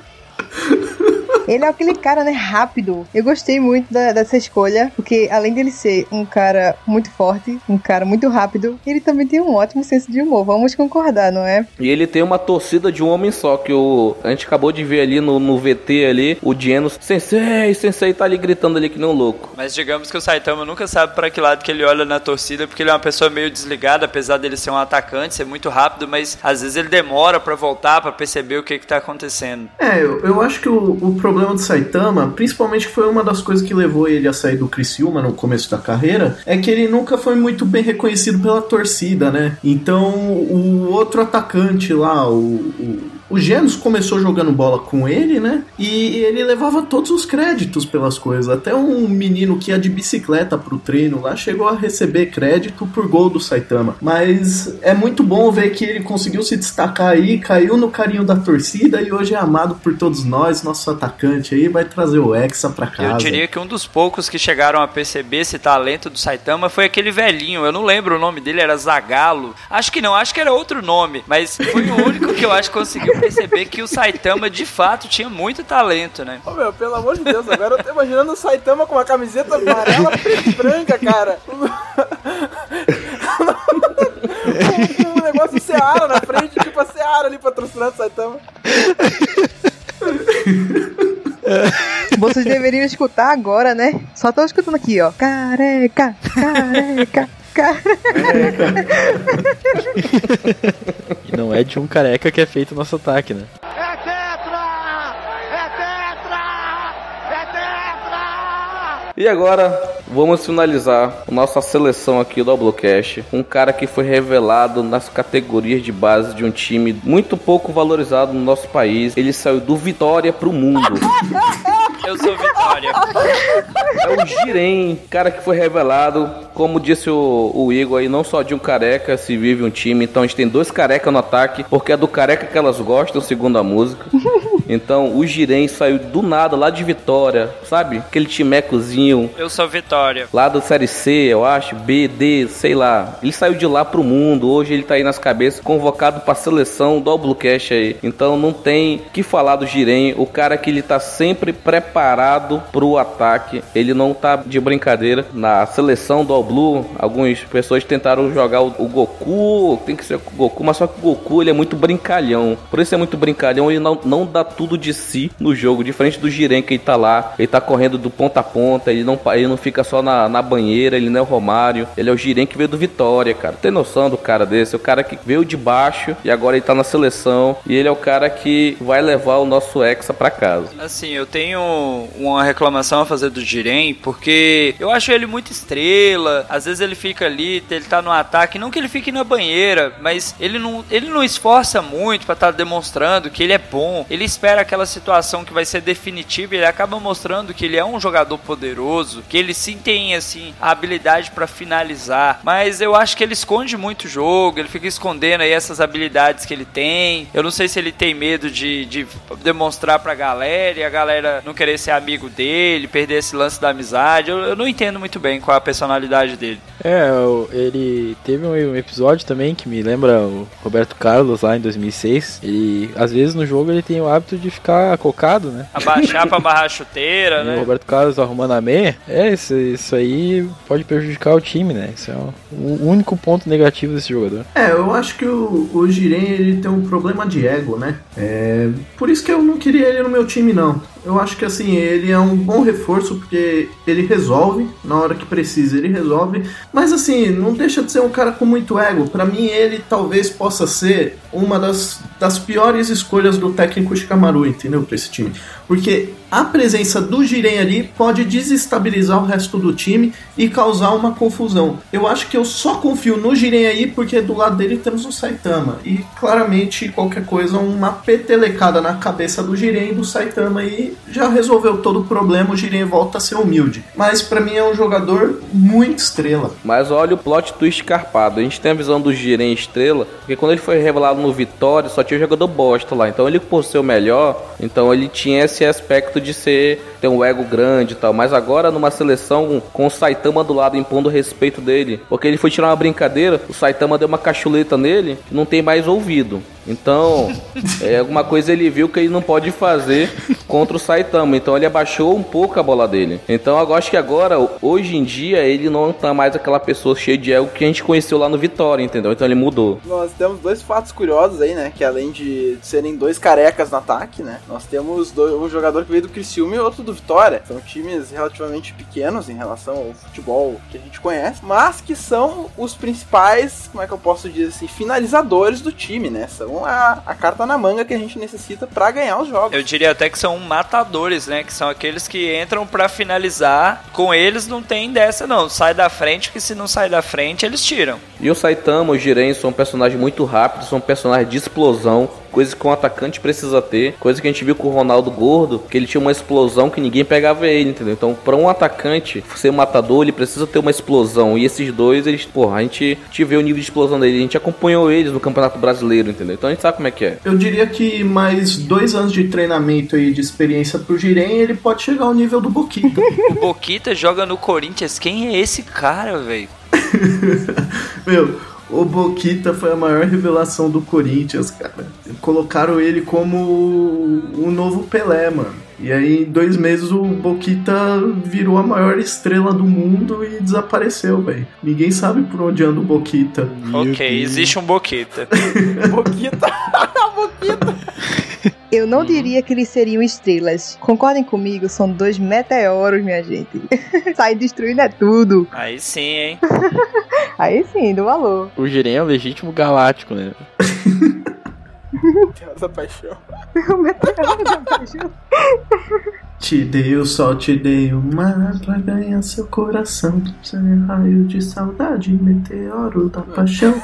Ele é aquele cara, né, rápido. Eu gostei muito da- dessa escolha, porque além dele ser um cara muito forte, um cara muito rápido, ele também tem um ótimo senso de humor. Vamos concordar, não é? E ele tem uma torcida de um homem só, que o. A gente acabou de ver ali no, no VT ali, o Genos, Sensei, Sensei tá ali gritando ali que nem um louco. Mas digamos que o Saitama nunca sabe para que lado que ele olha na torcida, porque ele é uma pessoa meio desligada, apesar dele ser um atacante, ser muito rápido, mas às vezes ele demora para voltar, para perceber o que que tá acontecendo. É, eu, eu acho que o, o problema do Saitama, principalmente foi uma das coisas que levou ele a sair do Criciúma no começo da carreira, é que ele nunca foi muito bem reconhecido pela torcida, né? Então o outro atacante lá, o, o o Genos começou jogando bola com ele, né? E ele levava todos os créditos pelas coisas. Até um menino que ia de bicicleta pro treino lá chegou a receber crédito por gol do Saitama. Mas é muito bom ver que ele conseguiu se destacar aí, caiu no carinho da torcida e hoje é amado por todos nós. Nosso atacante aí vai trazer o Hexa pra casa. Eu diria que um dos poucos que chegaram a perceber esse talento do Saitama foi aquele velhinho. Eu não lembro o nome dele, era Zagalo. Acho que não, acho que era outro nome. Mas foi o único que eu acho que conseguiu perceber que o Saitama de fato tinha muito talento, né? Ô meu, pelo amor de Deus, agora eu tô imaginando o Saitama com uma camiseta amarela, e branca, cara. um, um negócio Seara na frente, tipo a Seara ali patrocinando o Saitama. Vocês deveriam escutar agora, né? Só tô escutando aqui, ó. Careca, careca. E não é de um careca que é feito o nosso ataque, né? É tetra! É tetra! É tetra! E agora vamos finalizar a nossa seleção aqui do Oblocast. Um cara que foi revelado nas categorias de base de um time muito pouco valorizado no nosso país. Ele saiu do Vitória pro mundo. Eu sou Vitória. É o Girem, cara que foi revelado. Como disse o, o Igor aí, não só de um careca se vive um time. Então a gente tem dois carecas no ataque, porque é do careca que elas gostam, segundo a música. Então o Girem saiu do nada, lá de Vitória, sabe? Aquele timecozinho Eu sou Vitória. lá da Série C, eu acho, B, D, sei lá. Ele saiu de lá pro mundo, hoje ele tá aí nas cabeças, convocado pra seleção do Bluecast aí. Então não tem que falar do Jiren, o cara que ele tá sempre preparado pro ataque. Ele não tá de brincadeira. Na seleção do All Blue, algumas pessoas tentaram jogar o, o Goku, tem que ser o Goku, mas só que o Goku ele é muito brincalhão. Por isso é muito brincalhão, ele não, não dá tudo de si no jogo, diferente do Jiren que ele tá lá, ele tá correndo do ponta a ponta, ele não, ele não fica só na, na banheira, ele não é o Romário, ele é o Jiren que veio do Vitória, cara. Tem noção do cara desse? O cara que veio de baixo e agora ele tá na seleção e ele é o cara que vai levar o nosso Hexa pra casa. Assim, eu tenho uma reclamação a fazer do Jiren, porque eu acho ele muito estrela. Às vezes ele fica ali, ele tá no ataque, não que ele fique na banheira, mas ele não, ele não esforça muito pra estar demonstrando que ele é bom. Ele espera aquela situação que vai ser definitiva, e ele acaba mostrando que ele é um jogador poderoso, que ele sim tem assim a habilidade pra finalizar, mas eu acho que ele esconde muito o jogo, ele fica escondendo aí essas habilidades que ele tem. Eu não sei se ele tem medo de, de demonstrar pra galera e a galera não querer ser amigo dele, perder esse lance da amizade. Eu, eu não entendo muito bem qual é a personalidade dele. É, ele teve um episódio também que me lembra o Roberto Carlos lá em 2006. Ele, às vezes no jogo ele tem o hábito de ficar cocado, né? Abaixar pra barrar a chuteira, E o né? Roberto Carlos arrumando a meia, é, isso, isso aí pode prejudicar o time, né? Isso é o, o único ponto negativo desse jogador. É, eu acho que o, o Jiren ele tem um problema de ego, né? É, por isso que eu não queria ele no meu time, não. Eu acho que assim, ele é um bom reforço porque ele resolve, na hora que precisa ele resolve, mas assim, não deixa de ser um cara com muito ego. Pra mim, ele talvez possa ser uma das, das piores escolhas do técnico Shikamaru, entendeu? Pra esse time. Porque a presença do Jiren ali pode desestabilizar o resto do time e causar uma confusão. Eu acho que eu só confio no Jiren aí porque do lado dele temos o Saitama. E claramente qualquer coisa, uma petelecada na cabeça do Jiren e do Saitama aí já resolveu todo o problema. O Jiren volta a ser humilde. Mas pra mim é um jogador muito estrela. Mas olha o plot twist carpado. A gente tem a visão do Jiren estrela, porque quando ele foi revelado no Vitória, só tinha jogador bosta lá. Então ele, por ser o melhor, então ele tinha esse aspecto de ser ter um ego grande e tal. Mas agora numa seleção com o Saitama do lado impondo respeito dele, porque ele foi tirar uma brincadeira, o Saitama deu uma cachuleta nele, não tem mais ouvido. Então, é alguma coisa ele viu que ele não pode fazer contra o Saitama. Então ele abaixou um pouco a bola dele. Então eu acho que agora, hoje em dia, ele não tá mais aquela pessoa cheia de ego que a gente conheceu lá no Vitória, entendeu? Então ele mudou. Nós temos dois fatos curiosos aí, né? Que além de serem dois carecas no ataque, né? Nós temos dois- um jogador que veio do Criciúma e outro do Vitória. São times relativamente pequenos em relação ao futebol que a gente conhece, mas que são os principais, como é que eu posso dizer assim, finalizadores do time, né? São são a, a carta na manga que a gente necessita pra ganhar os jogos. Eu diria até que são matadores, né? Que são aqueles que entram pra finalizar. Com eles não tem dessa, não. Sai da frente, que se não sai da frente, eles tiram. E o Saitama, o Jiren são personagens muito rápidos, são personagens de explosão, coisa que um atacante precisa ter, coisa que a gente viu com o Ronaldo Gordo, que ele tinha uma explosão que ninguém pegava ele, entendeu? Então, para um atacante ser matador, ele precisa ter uma explosão. E esses dois, eles, porra, a gente, gente vê o nível de explosão dele, a gente acompanhou eles no Campeonato Brasileiro, entendeu? Então a gente sabe como é que é. Eu diria que mais dois anos de treinamento aí de experiência pro Jiren, ele pode chegar ao nível do Boquita. O Boquita joga no Corinthians. Quem é esse cara, velho? Meu, o Boquita foi a maior revelação do Corinthians, cara. Colocaram ele como o novo Pelé, mano. E aí, em dois meses, o Boquita virou a maior estrela do mundo e desapareceu, velho. Ninguém sabe por onde anda o Boquita. ok, existe um Boquita. Boquita. Boquita. Eu não diria que eles seriam estrelas. Concordem comigo, são dois meteoros, minha gente. Sai destruindo é tudo. Aí sim, hein? Aí sim, do valor. O Jiren é o legítimo galáctico, né? Meteoro da paixão. O meteoro da paixão. Te dei o sol, te dei o mar pra ganhar seu coração. Você é raio de saudade, meteoro da paixão.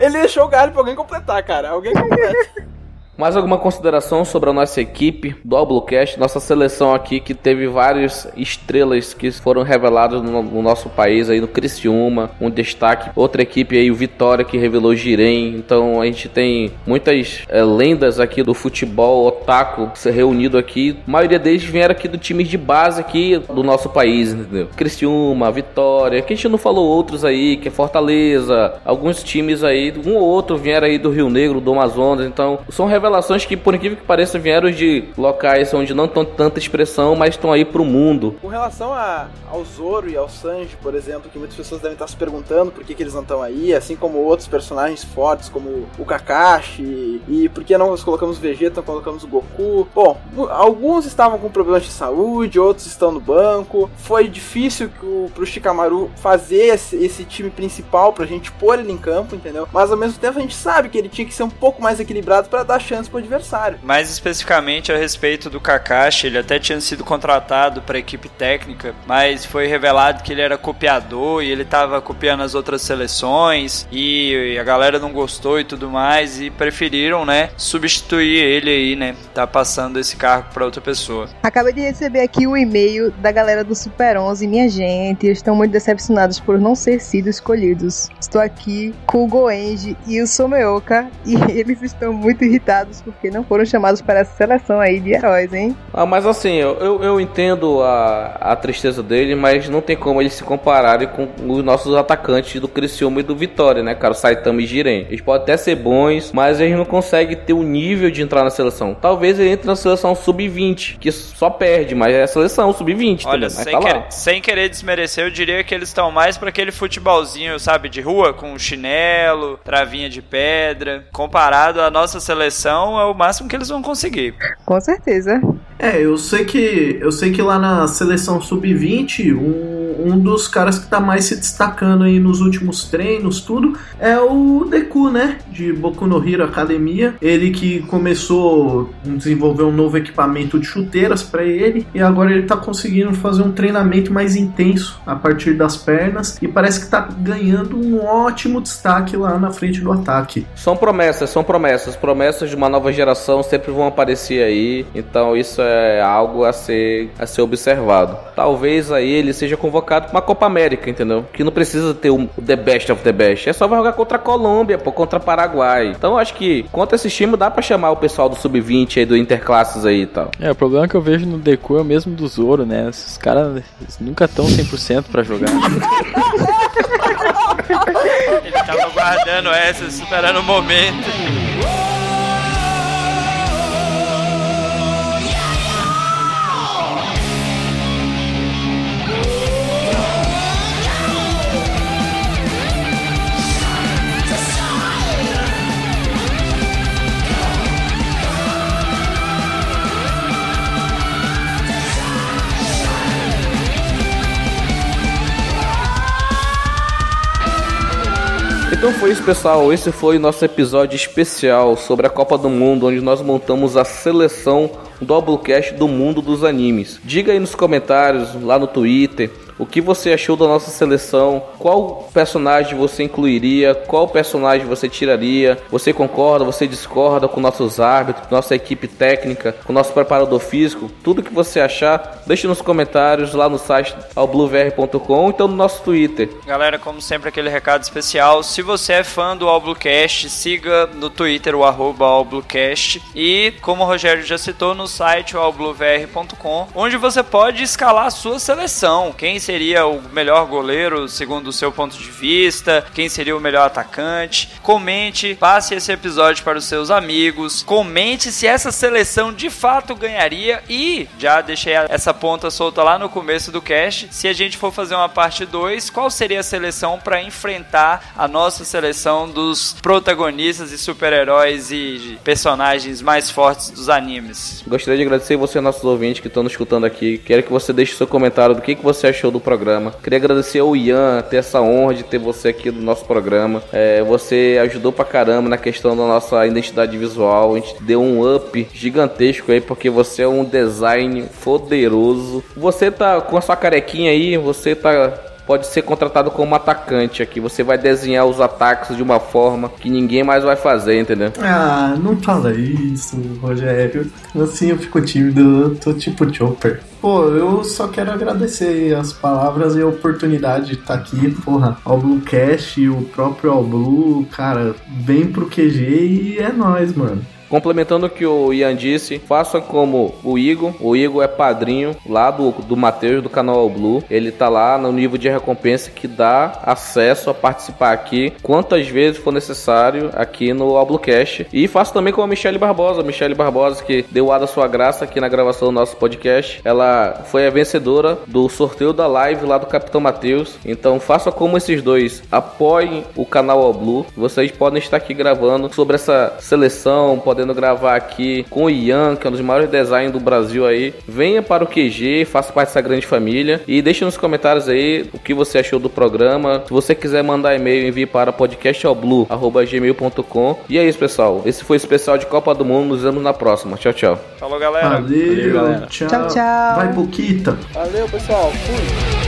Ele deixou o galho pra alguém completar, cara. Alguém completa. Mais alguma consideração sobre a nossa equipe do Alblocast, nossa seleção aqui que teve várias estrelas que foram reveladas no, no, nosso país aí no Criciúma, um destaque. Outra equipe aí, o Vitória que revelou Girem. Então a gente tem muitas é, lendas aqui do futebol otaku se reunido aqui. A maioria deles vieram aqui do times de base aqui do nosso país, entendeu? Criciúma, Vitória, que a gente não falou outros aí, que é Fortaleza, alguns times aí, um ou outro vieram aí do Rio Negro, do Amazonas. Então são revelações revelações que, por incrível que pareça, vieram de locais onde não tem tanta expressão, mas estão aí pro mundo. Com relação a, ao Zoro e ao Sanji, por exemplo, que muitas pessoas devem estar se perguntando por que, que eles não estão aí, assim como outros personagens fortes, como o Kakashi, e por que não nós colocamos o Vegeta, colocamos o Goku. Bom, alguns estavam com problemas de saúde, outros estão no banco. Foi difícil que pro Shikamaru fazer esse, esse time principal pra gente pôr ele em campo, entendeu? Mas ao mesmo tempo a gente sabe que ele tinha que ser um pouco mais equilibrado para dar chance pro adversário. Mais especificamente a respeito do Kakashi, ele até tinha sido contratado para equipe técnica, mas foi revelado que ele era copiador e ele estava copiando as outras seleções e a galera não gostou e tudo mais e preferiram, né, substituir ele aí, né, tá passando esse cargo para outra pessoa. Acabei de receber aqui o um e-mail da galera do Super 11, minha gente, estão muito decepcionados por não ser sido escolhidos. Estou aqui com o Goenji e o Someoka e eles estão muito irritados porque não foram chamados para essa seleção aí de heróis, hein? Ah, mas assim, eu, eu, entendo a, a tristeza dele, mas não tem como eles se compararem com os nossos atacantes do Criciúma e do Vitória, né, cara? O Saitama e Jiren. Eles podem até ser bons, mas eles não conseguem ter o nível de entrar na seleção. Talvez ele entre na seleção sub-20, que só perde, mas é a seleção sub-20. Olha, sem, tá querer, sem querer desmerecer, eu diria que eles estão mais para aquele futebolzinho, sabe, de rua, com chinelo, travinha de pedra. Comparado à nossa seleção, é o máximo que eles vão conseguir. Com certeza. É, eu sei que eu sei que lá na seleção sub-20, um, um dos caras que tá mais se destacando aí nos últimos treinos, tudo, é o Deku, né? De Boku no Hero Academia. Ele que começou a desenvolver um novo equipamento de chuteiras para ele e agora ele tá conseguindo fazer um treinamento mais intenso a partir das pernas e parece que tá ganhando um ótimo destaque lá na frente do ataque. São promessas, são promessas, promessas de uma nova geração sempre vão aparecer aí. Então isso é algo a ser, a ser observado. Talvez aí ele seja convocado para uma Copa América, entendeu? Que não precisa ter o the best of the best. É só vai jogar contra a Colômbia, pô, contra Paraguai. Então acho que contra esse time dá para chamar o pessoal do sub-20 aí do Interclasses aí e tal. É, o problema que eu vejo no Deku é o mesmo do Zoro, né? Esses caras nunca estão 100% para jogar. Ele tava guardando essa, esperando o momento. Então foi isso, pessoal. Esse foi o nosso episódio especial sobre a Copa do Mundo, onde nós montamos a seleção Doublecast do mundo dos animes. Diga aí nos comentários, lá no Twitter, o que você achou da nossa seleção? Qual personagem você incluiria? Qual personagem você tiraria? Você concorda? Você discorda com nossos árbitros, nossa equipe técnica, com nosso preparador físico? Tudo que você achar, deixe nos comentários lá no site albluevr.com então no nosso Twitter. Galera, como sempre, aquele recado especial. Se você é fã do Allbluecast, siga no Twitter o arroba Allbluecast e, como o Rogério já citou, no site albluevr.com, onde você pode escalar a sua seleção. Quem seria o melhor goleiro segundo o seu ponto de vista, quem seria o melhor atacante. Comente, passe esse episódio para os seus amigos, comente se essa seleção de fato ganharia e já deixei essa ponta solta lá no começo do cast. Se a gente for fazer uma parte 2, qual seria a seleção para enfrentar a nossa seleção dos protagonistas e super-heróis e personagens mais fortes dos animes? Gostaria de agradecer você, nossos ouvintes que estão nos escutando aqui. Quero que você deixe seu comentário do que, que você achou do do programa. Queria agradecer ao Ian, ter essa honra de ter você aqui no nosso programa. É, você ajudou pra caramba na questão da nossa identidade visual. A gente deu um up gigantesco aí, porque você é um design poderoso. Você tá com a sua carequinha aí, você tá pode ser contratado como atacante aqui. Você vai desenhar os ataques de uma forma que ninguém mais vai fazer, entendeu? Ah, não fala isso, Rogério. Assim eu fico tímido, eu tô tipo Chopper. Pô, eu só quero agradecer as palavras e a oportunidade de estar tá aqui, porra. Ao Bluecast e o próprio All Blue, cara, vem pro QG e é nóis, mano. Complementando o que o Ian disse, faça como o Igor. O Igor é padrinho lá do, do Matheus do canal Blue. Ele tá lá no nível de recompensa que dá acesso a participar aqui quantas vezes for necessário aqui no All Bluecast. E faça também com a Michelle Barbosa. Michelle Barbosa que deu a da sua graça aqui na gravação do nosso podcast. Ela foi a vencedora do sorteio da live lá do Capitão Matheus. Então faça como esses dois. Apoiem o canal All Blue. Vocês podem estar aqui gravando sobre essa seleção, podem podendo gravar aqui com o Ian, que é um dos maiores designers do Brasil aí. Venha para o QG, faça parte dessa grande família e deixe nos comentários aí o que você achou do programa. Se você quiser mandar e-mail, envie para podcastalblue@gmail.com. E é isso, pessoal. Esse foi o especial de Copa do Mundo. Nos vemos na próxima. Tchau, tchau. Falou, galera. Valeu, Valeu galera. Tchau. tchau, tchau. Vai, Boquita. Valeu, pessoal. Fui.